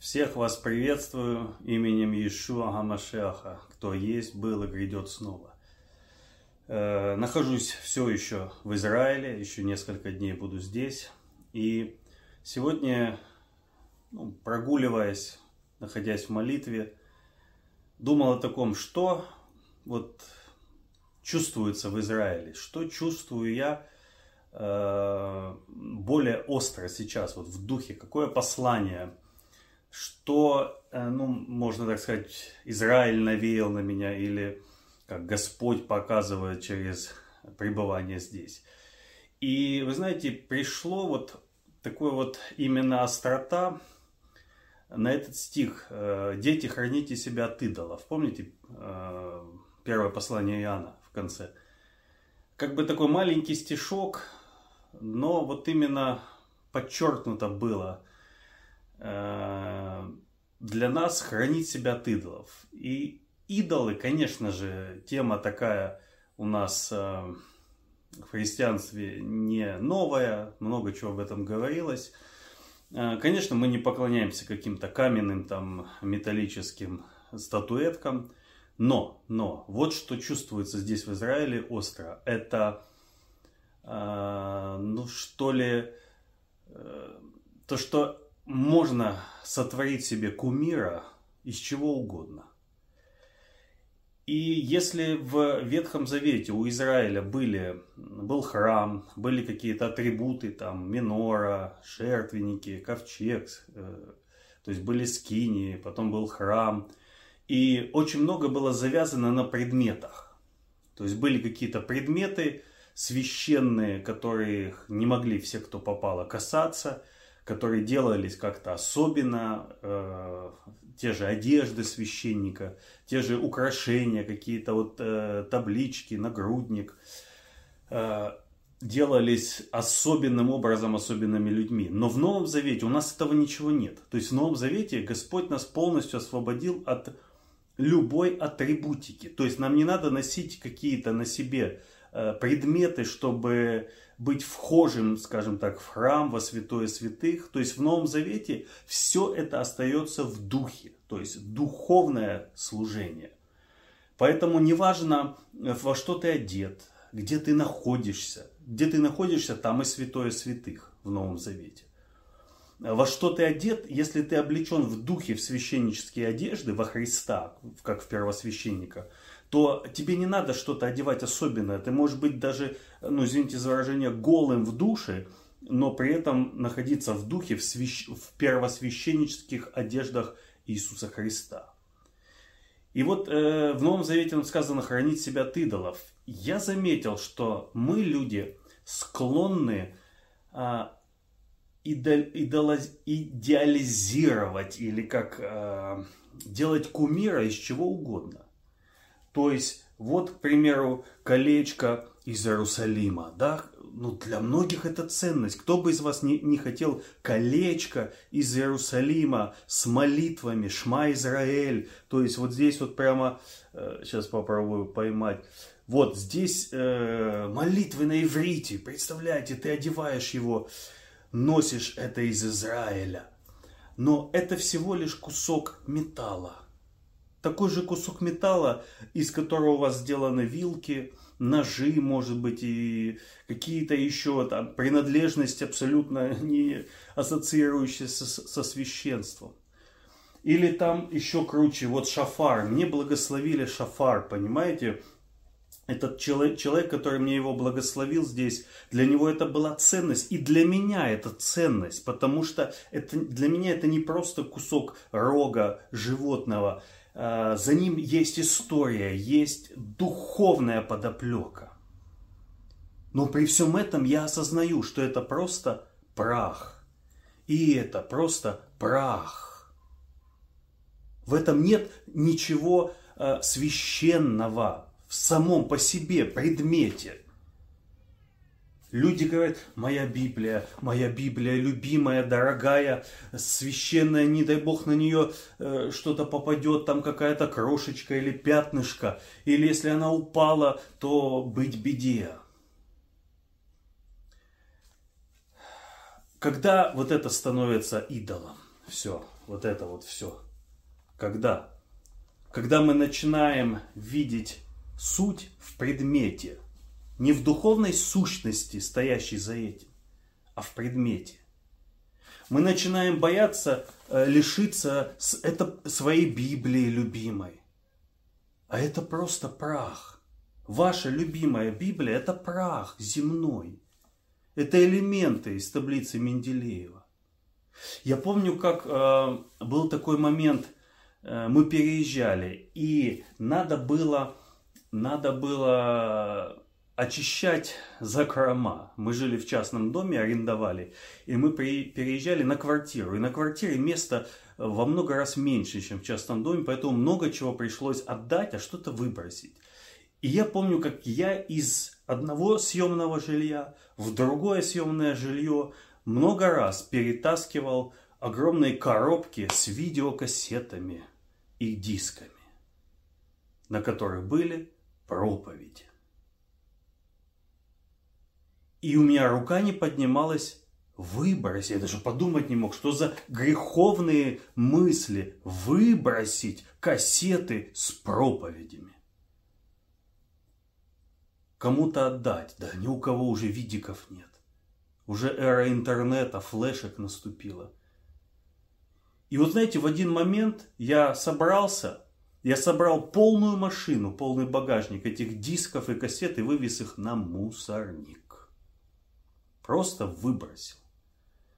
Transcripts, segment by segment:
Всех вас приветствую именем Иешуа Гамашеаха, кто есть, был и грядет снова. Э, нахожусь все еще в Израиле, еще несколько дней буду здесь. И сегодня, ну, прогуливаясь, находясь в молитве, думал о таком, что вот чувствуется в Израиле, что чувствую я э, более остро сейчас, вот в духе, какое послание – что, э, ну, можно так сказать, Израиль навеял на меня или как Господь показывает через пребывание здесь. И вы знаете, пришло вот такое вот именно острота на этот стих. Э, Дети, храните себя от идолов. Помните э, первое послание Иоанна в конце? Как бы такой маленький стишок, но вот именно подчеркнуто было – для нас хранить себя от идолов. И идолы, конечно же, тема такая у нас э, в христианстве не новая, много чего об этом говорилось. Э, конечно, мы не поклоняемся каким-то каменным, там, металлическим статуэткам, но, но, вот что чувствуется здесь в Израиле остро, это, ну, что ли, то, что можно сотворить себе кумира из чего угодно. И если в Ветхом Завете у Израиля были, был храм, были какие-то атрибуты, там, минора, жертвенники, ковчег, э, то есть были скинии, потом был храм, и очень много было завязано на предметах. То есть были какие-то предметы священные, которых не могли все, кто попало, касаться – которые делались как-то особенно, э, те же одежды священника, те же украшения, какие-то вот э, таблички, нагрудник, э, делались особенным образом, особенными людьми. Но в Новом Завете у нас этого ничего нет. То есть в Новом Завете Господь нас полностью освободил от любой атрибутики. То есть нам не надо носить какие-то на себе предметы, чтобы быть вхожим, скажем так, в храм, во святое святых. То есть в Новом Завете все это остается в духе, то есть духовное служение. Поэтому неважно, во что ты одет, где ты находишься. Где ты находишься, там и святое святых в Новом Завете. Во что ты одет, если ты облечен в духе в священнические одежды, во Христа, как в первосвященника, то тебе не надо что-то одевать особенное. Ты можешь быть даже, ну извините за выражение, голым в душе, но при этом находиться в духе в, свящ... в первосвященнических одеждах Иисуса Христа. И вот э, в Новом Завете нам сказано хранить себя от идолов. Я заметил, что мы люди склонны э, идеализировать или как э, делать кумира из чего угодно. То есть, вот, к примеру, колечко из Иерусалима, да, ну, для многих это ценность. Кто бы из вас не, не хотел колечко из Иерусалима с молитвами Шма Израиль. То есть вот здесь вот прямо, э, сейчас попробую поймать. Вот здесь э, молитвы на иврите. Представляете, ты одеваешь его, носишь это из Израиля. Но это всего лишь кусок металла такой же кусок металла, из которого у вас сделаны вилки, ножи, может быть, и какие-то еще там принадлежности абсолютно не ассоциирующиеся со, священством. Или там еще круче, вот шафар. Мне благословили шафар, понимаете? Этот человек, человек, который мне его благословил здесь, для него это была ценность. И для меня это ценность, потому что это, для меня это не просто кусок рога животного. Э, за ним есть история, есть духовная подоплека. Но при всем этом я осознаю, что это просто прах. И это просто прах. В этом нет ничего э, священного в самом по себе предмете. Люди говорят, моя Библия, моя Библия, любимая, дорогая, священная, не дай Бог на нее э, что-то попадет, там какая-то крошечка или пятнышко, или если она упала, то быть беде. Когда вот это становится идолом, все, вот это вот все. Когда? Когда мы начинаем видеть суть в предмете, не в духовной сущности, стоящей за этим, а в предмете. Мы начинаем бояться э, лишиться это, своей Библии любимой. А это просто прах. Ваша любимая Библия – это прах земной. Это элементы из таблицы Менделеева. Я помню, как э, был такой момент, э, мы переезжали, и надо было, надо было очищать закрома. Мы жили в частном доме, арендовали, и мы при, переезжали на квартиру. И на квартире места во много раз меньше, чем в частном доме, поэтому много чего пришлось отдать, а что-то выбросить. И я помню, как я из одного съемного жилья в другое съемное жилье много раз перетаскивал огромные коробки с видеокассетами и дисками, на которых были проповеди. И у меня рука не поднималась выбросить. Я даже подумать не мог, что за греховные мысли выбросить кассеты с проповедями. Кому-то отдать. Да ни у кого уже видиков нет. Уже эра интернета, флешек наступила. И вот знаете, в один момент я собрался, я собрал полную машину, полный багажник этих дисков и кассет и вывез их на мусорник. Просто выбросил.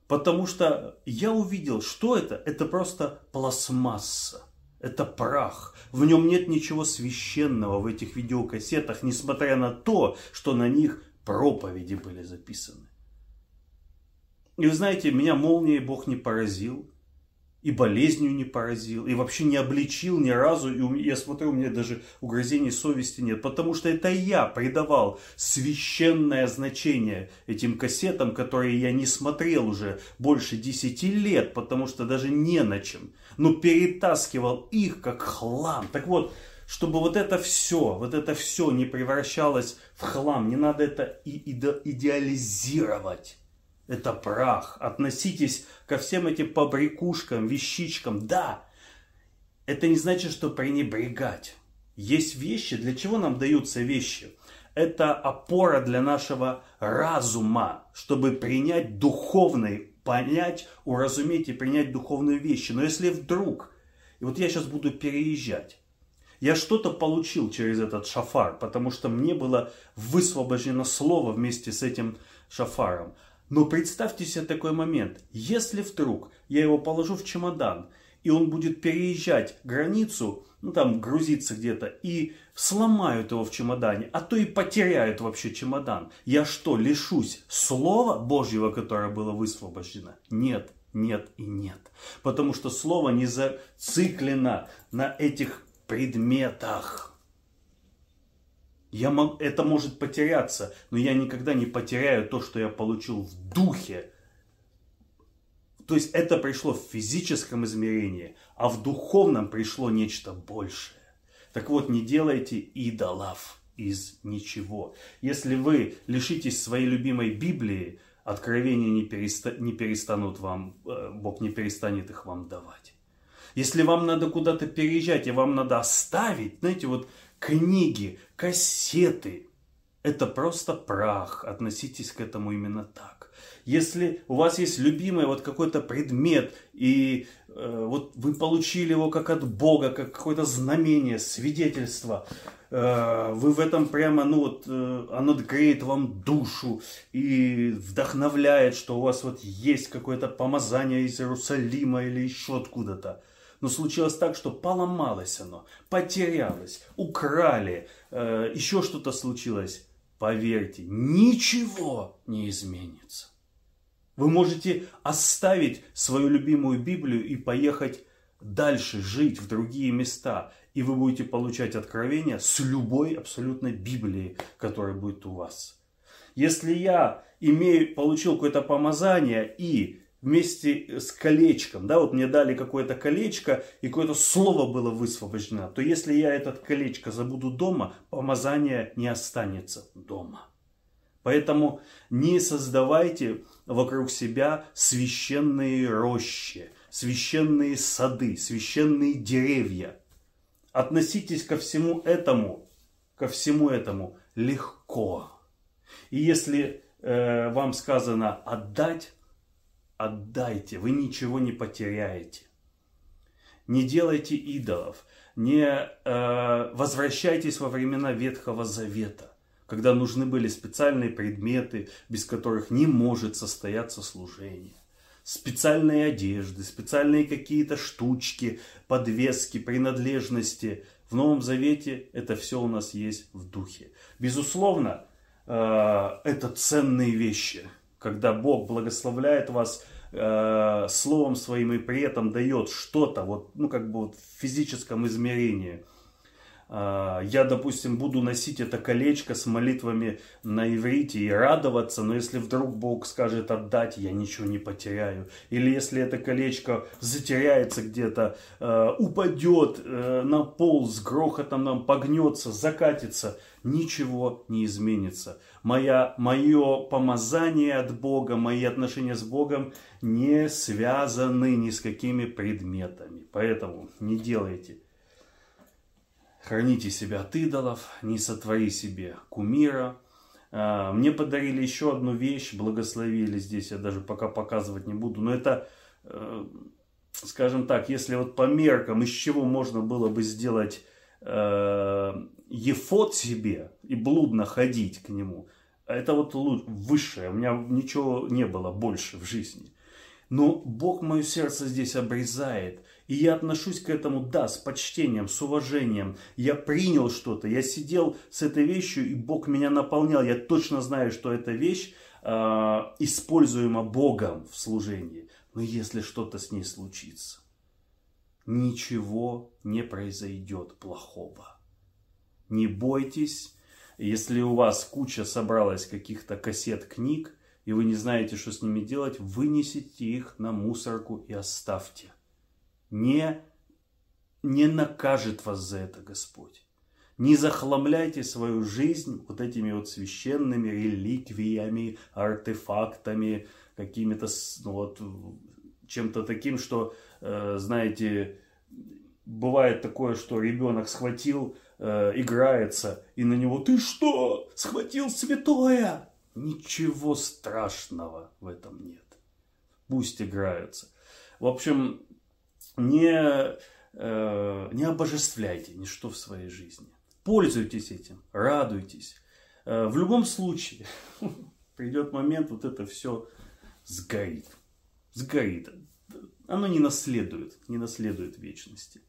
Потому что я увидел, что это? Это просто пластмасса. Это прах. В нем нет ничего священного в этих видеокассетах, несмотря на то, что на них проповеди были записаны. И вы знаете, меня молнией Бог не поразил и болезнью не поразил, и вообще не обличил ни разу. И я смотрю, у меня даже угрызений совести нет, потому что это я придавал священное значение этим кассетам, которые я не смотрел уже больше десяти лет, потому что даже не на чем. Но перетаскивал их как хлам. Так вот, чтобы вот это все, вот это все не превращалось в хлам, не надо это и идеализировать это прах. Относитесь ко всем этим побрякушкам, вещичкам. Да, это не значит, что пренебрегать. Есть вещи, для чего нам даются вещи? Это опора для нашего разума, чтобы принять духовный, понять, уразуметь и принять духовные вещи. Но если вдруг, и вот я сейчас буду переезжать, я что-то получил через этот шафар, потому что мне было высвобождено слово вместе с этим шафаром. Но представьте себе такой момент. Если вдруг я его положу в чемодан, и он будет переезжать границу, ну там грузиться где-то, и сломают его в чемодане, а то и потеряют вообще чемодан. Я что, лишусь слова Божьего, которое было высвобождено? Нет, нет и нет. Потому что слово не зациклено на этих предметах. Я мог, это может потеряться, но я никогда не потеряю то, что я получил в духе. То есть это пришло в физическом измерении, а в духовном пришло нечто большее. Так вот, не делайте идолов из ничего. Если вы лишитесь своей любимой Библии, откровения не, переста... не перестанут вам, э, Бог не перестанет их вам давать. Если вам надо куда-то переезжать, и вам надо оставить, знаете, вот книги, кассеты. Это просто прах. Относитесь к этому именно так. Если у вас есть любимый вот какой-то предмет, и э, вот вы получили его как от Бога, как какое-то знамение, свидетельство, э, вы в этом прямо, ну вот, э, оно греет вам душу и вдохновляет, что у вас вот есть какое-то помазание из Иерусалима или еще откуда-то но случилось так, что поломалось оно, потерялось, украли, э, еще что-то случилось. Поверьте, ничего не изменится. Вы можете оставить свою любимую Библию и поехать дальше, жить в другие места. И вы будете получать откровения с любой абсолютно Библии, которая будет у вас. Если я имею, получил какое-то помазание и вместе с колечком, да, вот мне дали какое-то колечко и какое-то слово было высвобождено, то если я этот колечко забуду дома, помазание не останется дома. Поэтому не создавайте вокруг себя священные рощи, священные сады, священные деревья. Относитесь ко всему этому, ко всему этому легко. И если э, вам сказано отдать, отдайте, вы ничего не потеряете. Не делайте идолов, не э, возвращайтесь во времена Ветхого Завета, когда нужны были специальные предметы, без которых не может состояться служение. Специальные одежды, специальные какие-то штучки, подвески, принадлежности. В Новом Завете это все у нас есть в духе. Безусловно, э, это ценные вещи, когда Бог благословляет вас э, словом своим и при этом дает что-то, вот, ну, как бы вот в физическом измерении. Э, я, допустим, буду носить это колечко с молитвами на иврите и радоваться, но если вдруг Бог скажет отдать, я ничего не потеряю. Или если это колечко затеряется где-то, э, упадет э, на пол с грохотом, нам погнется, закатится – ничего не изменится. Моя, мое помазание от Бога, мои отношения с Богом не связаны ни с какими предметами. Поэтому не делайте. Храните себя от идолов, не сотвори себе кумира. А, мне подарили еще одну вещь, благословили здесь, я даже пока показывать не буду. Но это, э, скажем так, если вот по меркам, из чего можно было бы сделать э, ефот себе и блудно ходить к нему, это вот высшее. У меня ничего не было больше в жизни. Но Бог мое сердце здесь обрезает. И я отношусь к этому, да, с почтением, с уважением. Я принял что-то, я сидел с этой вещью, и Бог меня наполнял. Я точно знаю, что эта вещь э, используема Богом в служении. Но если что-то с ней случится, ничего не произойдет плохого не бойтесь. Если у вас куча собралась каких-то кассет книг, и вы не знаете, что с ними делать, вынесите их на мусорку и оставьте. Не, не накажет вас за это Господь. Не захламляйте свою жизнь вот этими вот священными реликвиями, артефактами, какими-то ну вот, чем-то таким, что, э, знаете, бывает такое, что ребенок схватил э, играется, и на него «Ты что? Схватил святое?» Ничего страшного в этом нет. Пусть играются. В общем, не, э, не обожествляйте ничто в своей жизни. Пользуйтесь этим, радуйтесь. Э, в любом случае, придет момент, вот это все сгорит. Сгорит. Оно не наследует, не наследует вечности.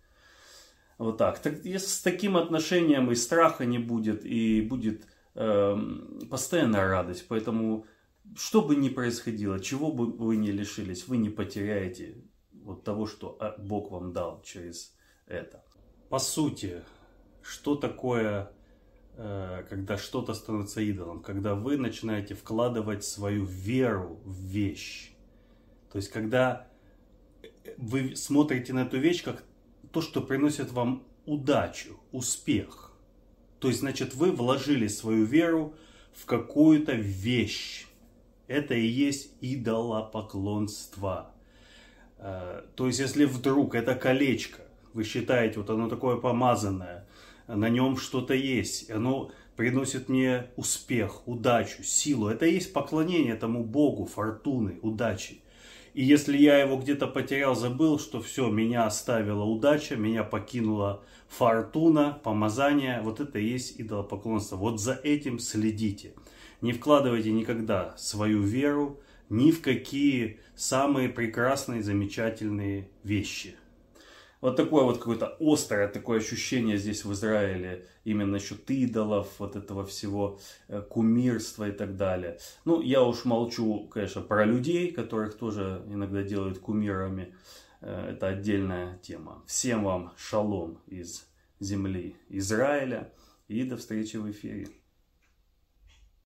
Вот так. так если с таким отношением и страха не будет, и будет э, постоянная радость. Поэтому, что бы ни происходило, чего бы вы ни лишились, вы не потеряете вот того, что а, Бог вам дал через это. По сути, что такое, э, когда что-то становится идолом? Когда вы начинаете вкладывать свою веру в вещь. То есть, когда вы смотрите на эту вещь как то, что приносит вам удачу, успех. То есть, значит, вы вложили свою веру в какую-то вещь. Это и есть идолопоклонство. Э, то есть, если вдруг это колечко, вы считаете, вот оно такое помазанное, на нем что-то есть, оно приносит мне успех, удачу, силу. Это и есть поклонение этому Богу, фортуны, удачи. И если я его где-то потерял, забыл, что все, меня оставила удача, меня покинула фортуна, помазание, вот это и есть идолопоклонство. Вот за этим следите. Не вкладывайте никогда свою веру ни в какие самые прекрасные, замечательные вещи. Вот такое вот какое-то острое такое ощущение здесь в Израиле, именно насчет идолов, вот этого всего э, кумирства и так далее. Ну, я уж молчу, конечно, про людей, которых тоже иногда делают кумирами. Э, это отдельная тема. Всем вам шалом из земли Израиля и до встречи в эфире.